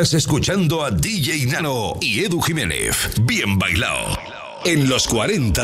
Escuchando a DJ Nano y Edu Jiménez. Bien bailado. En los 40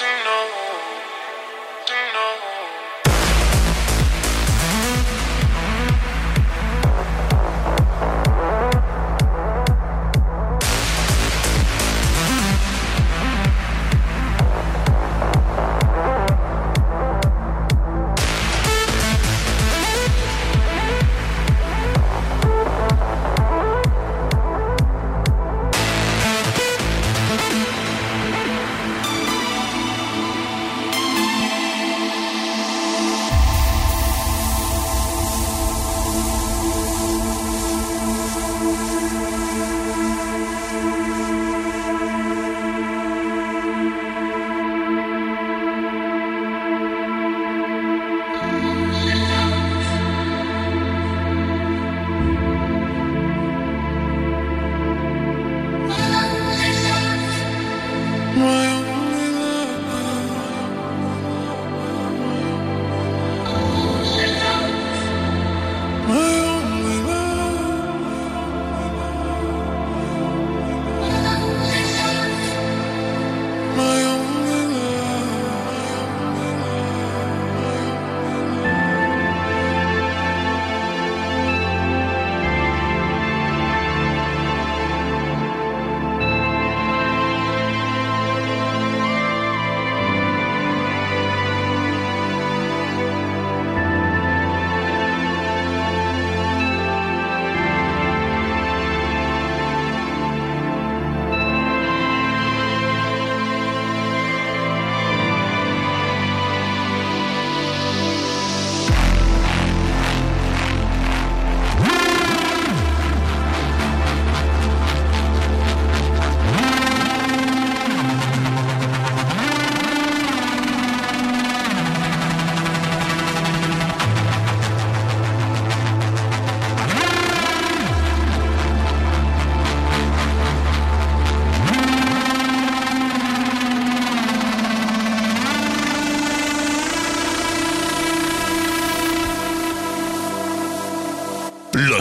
no.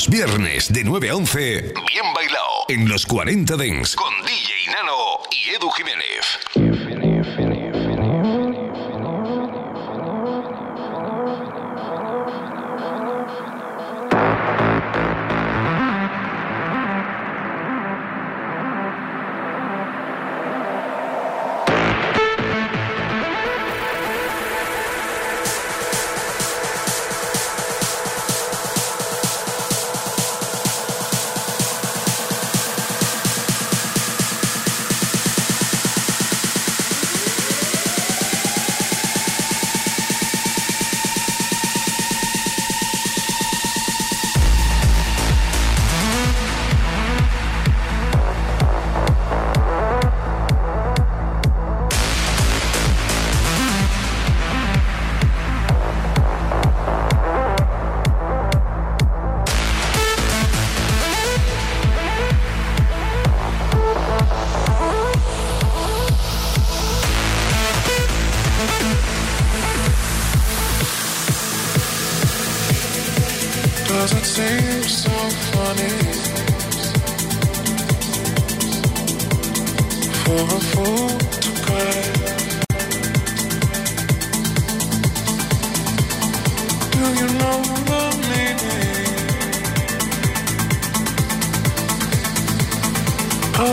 Viernes de 9 a 11, bien bailado en los 40 Dents con DJ Nano y Edu Jiménez.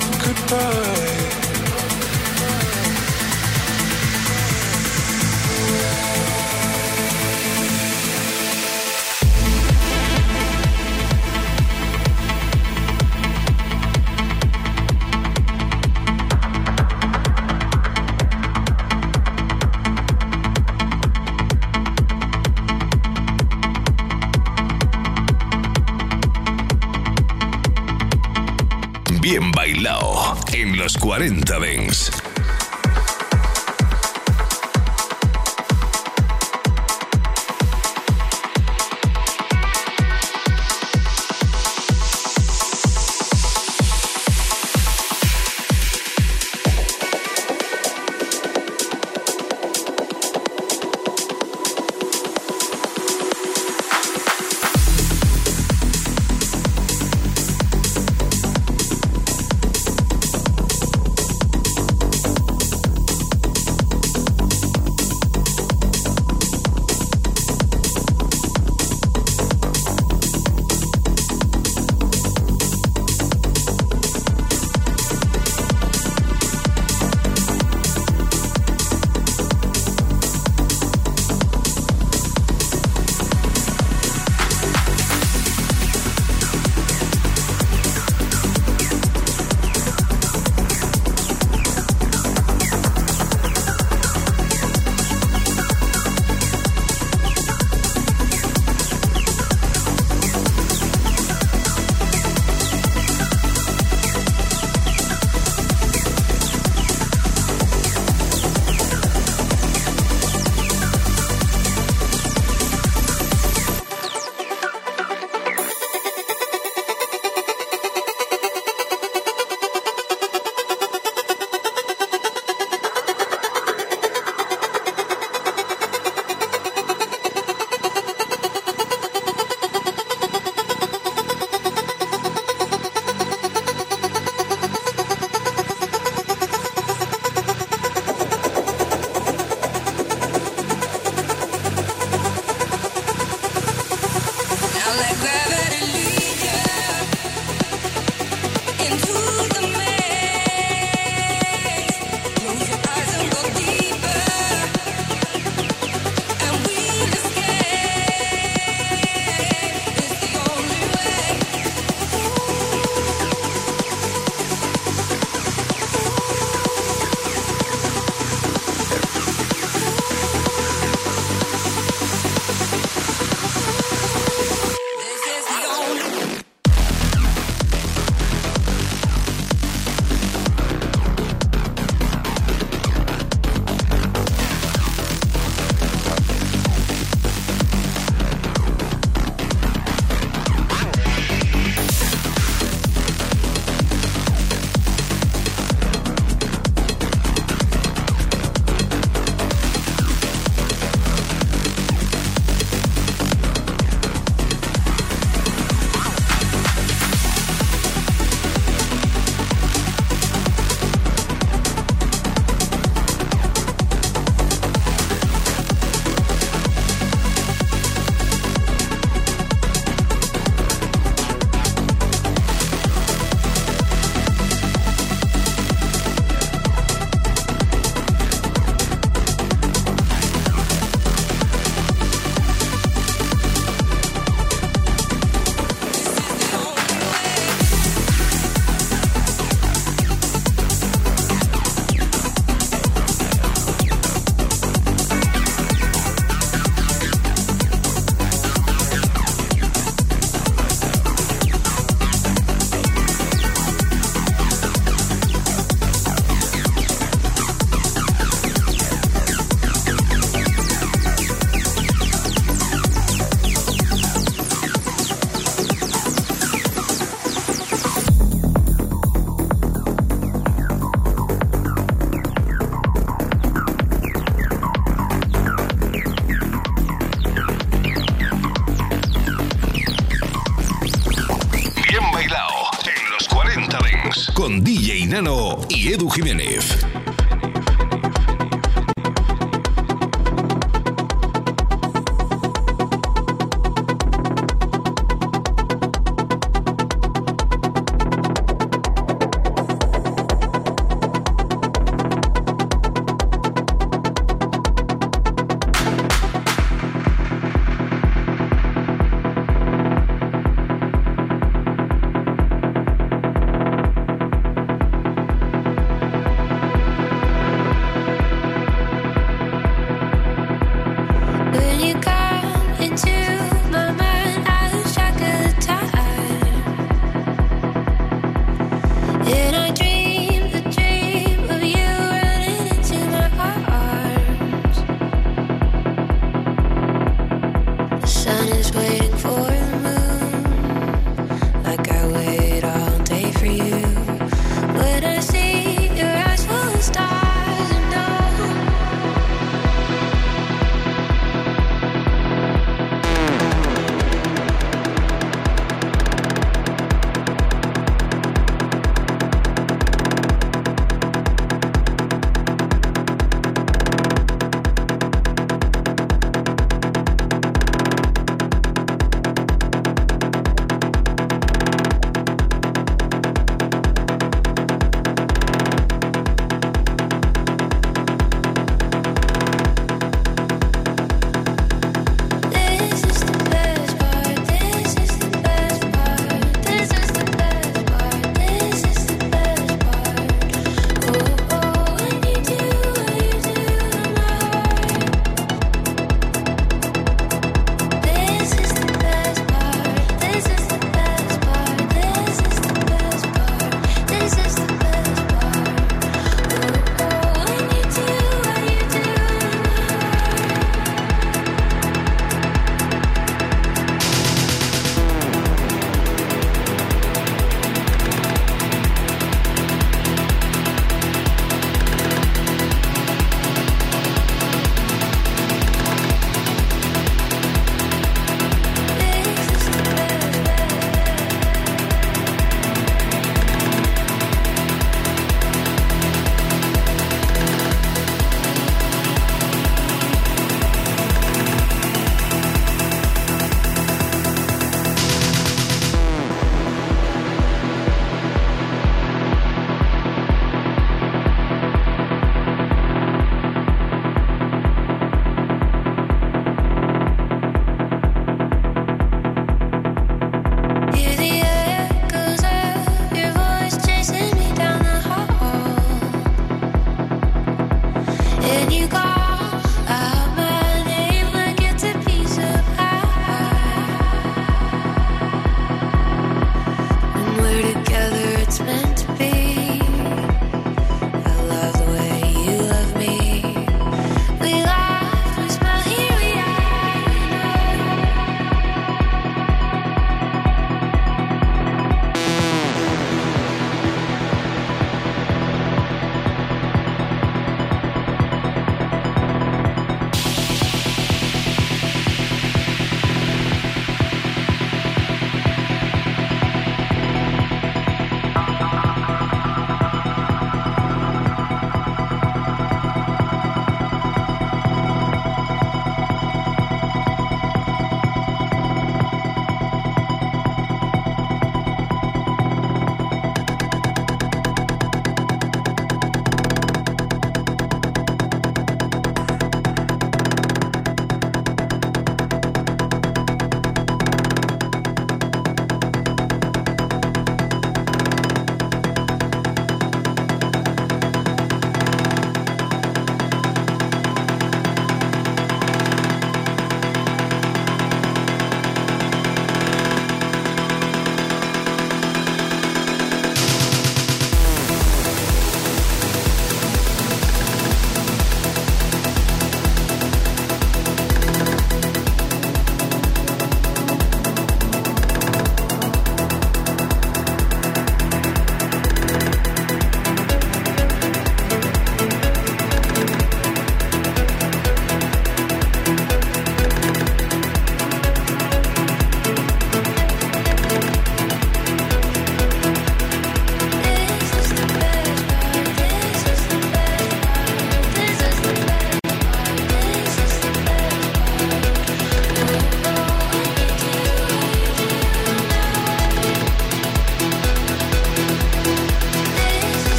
goodbye. Edu Jiménez.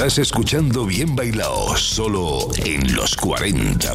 Estás escuchando Bien Bailado solo en los 40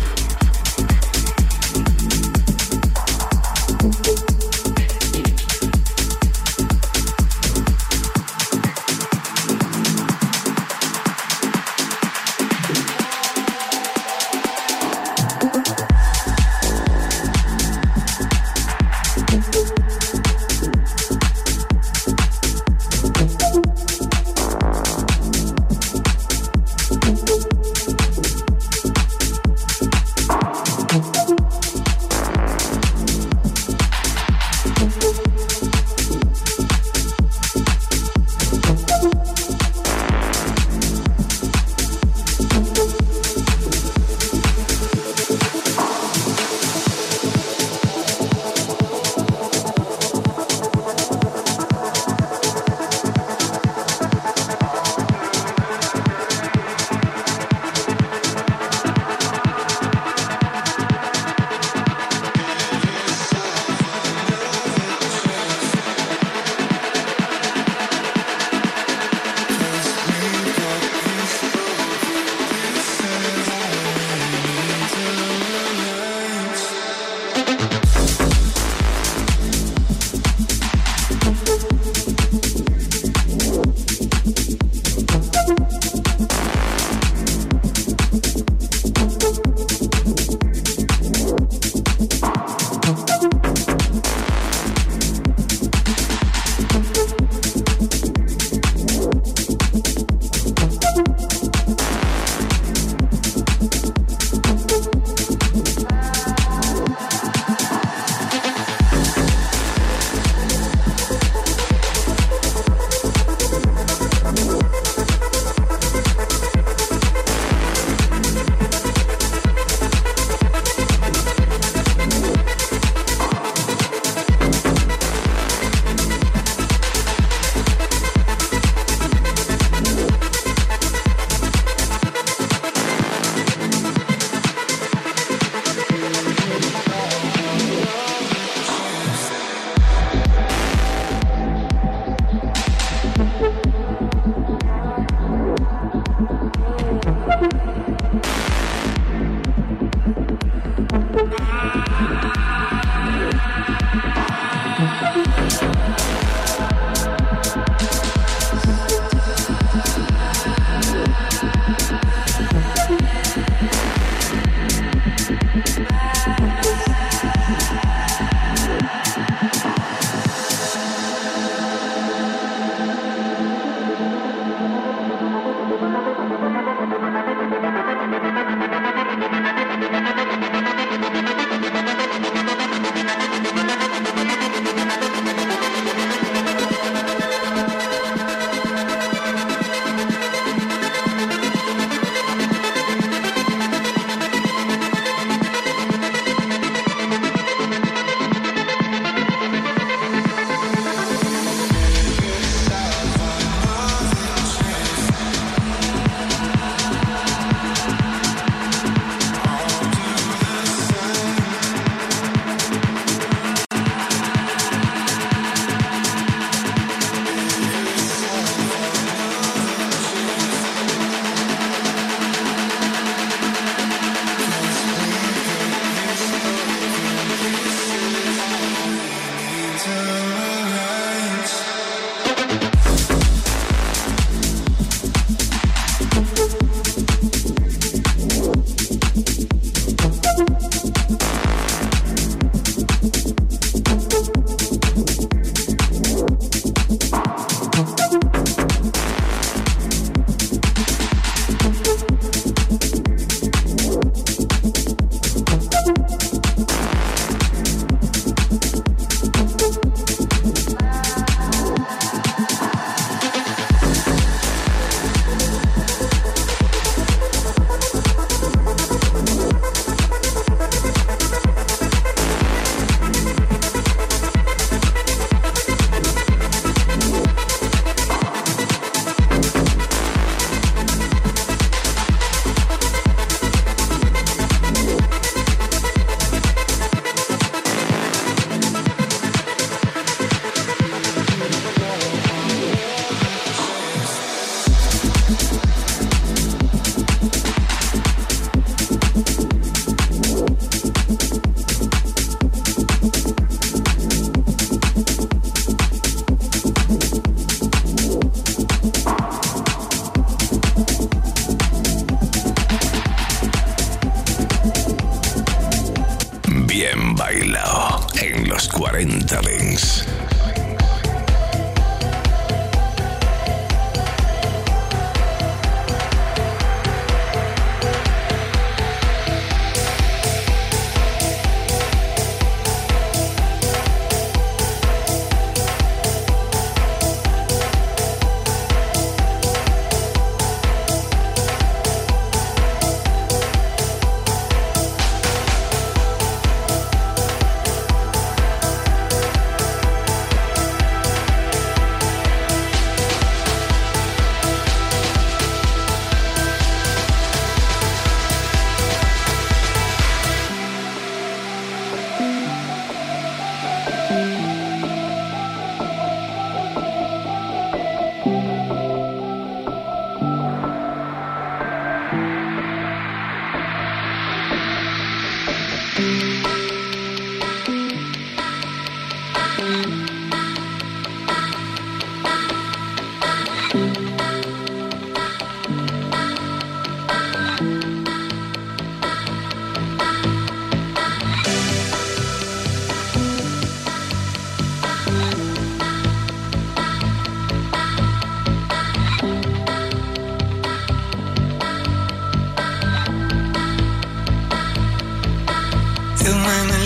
women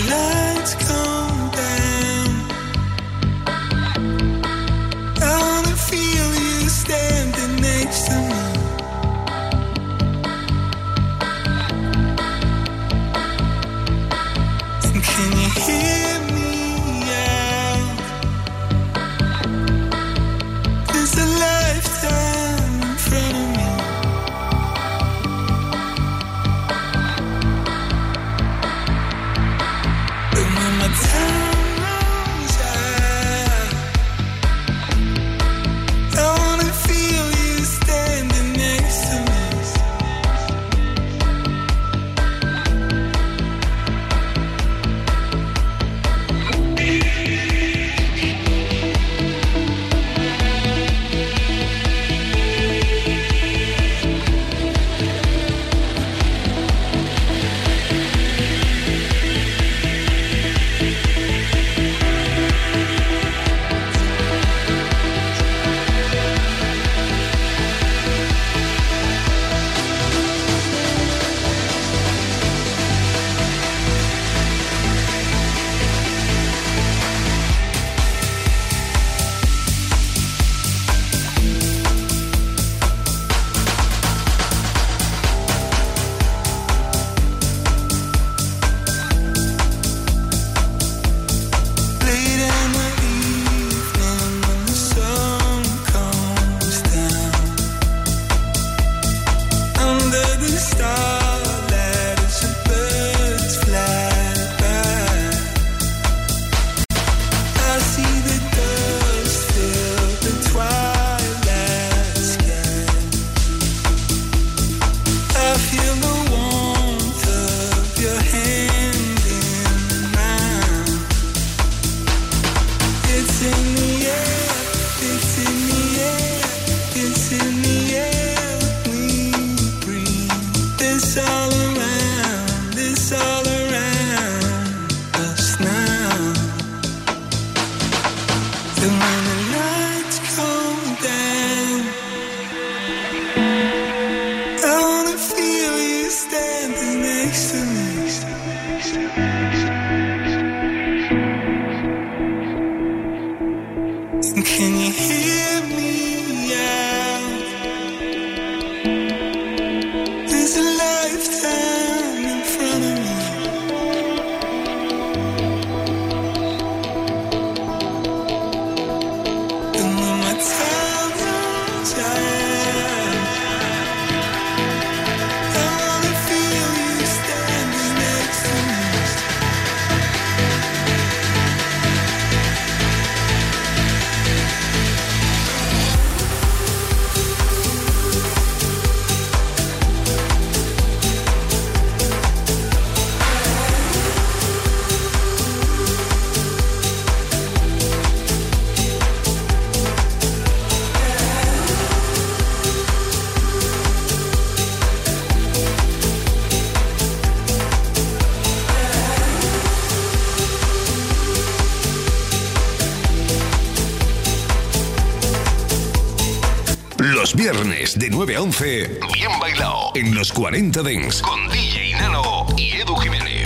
viernes de 9 a 11, bien bailado en los 40 Dents con DJ Nano y Edu Jiménez.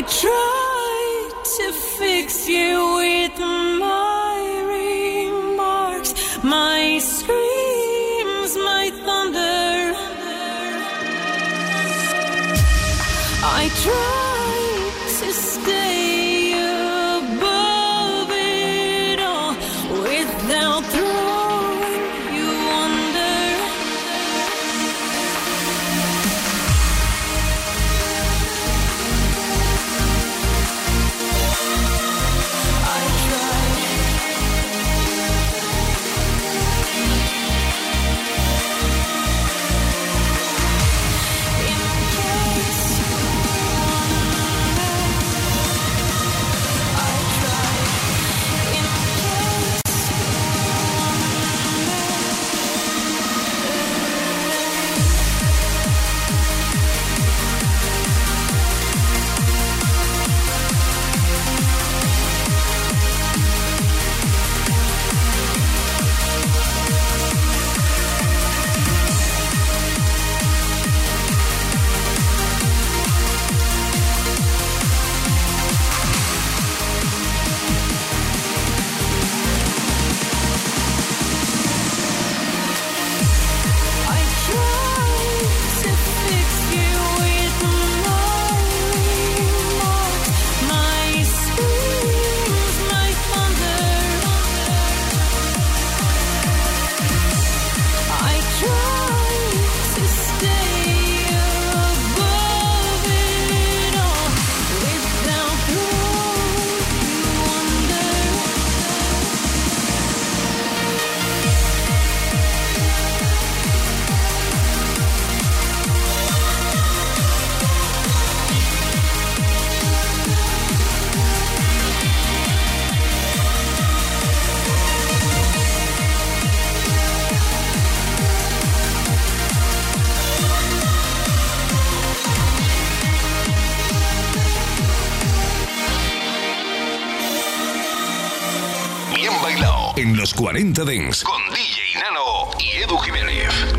I tried to fix you with my remarks, my screams, my thunder. I tried. 40 Dens con DJ Nano y Edu Jiménez.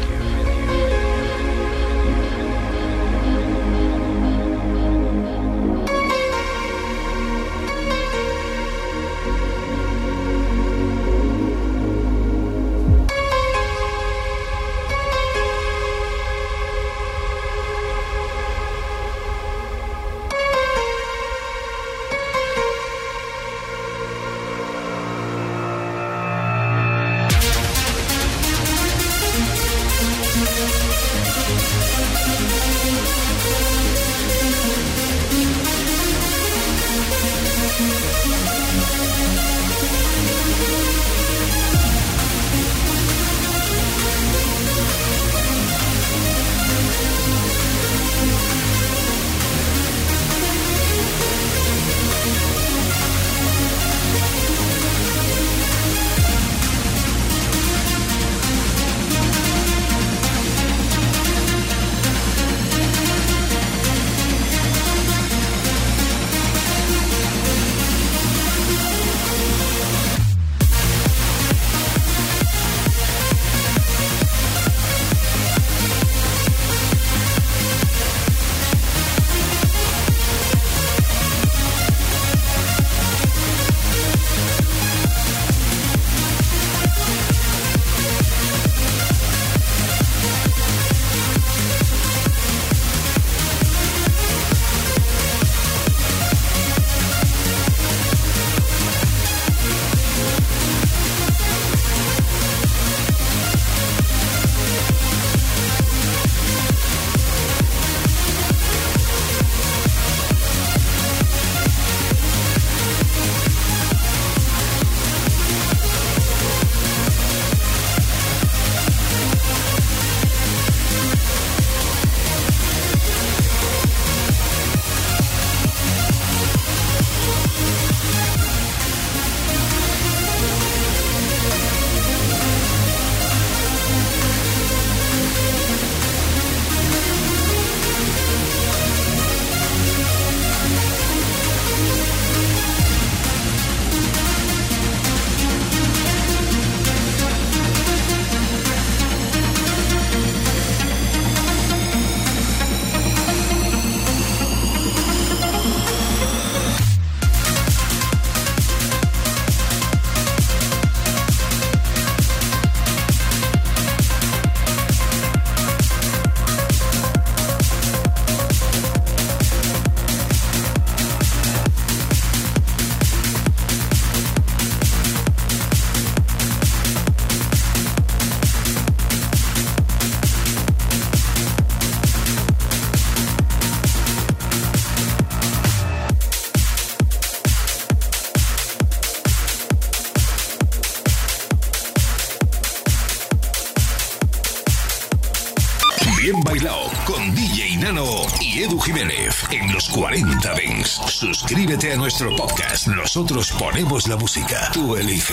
Suscríbete a nuestro podcast. Nosotros ponemos la música. Tú eliges.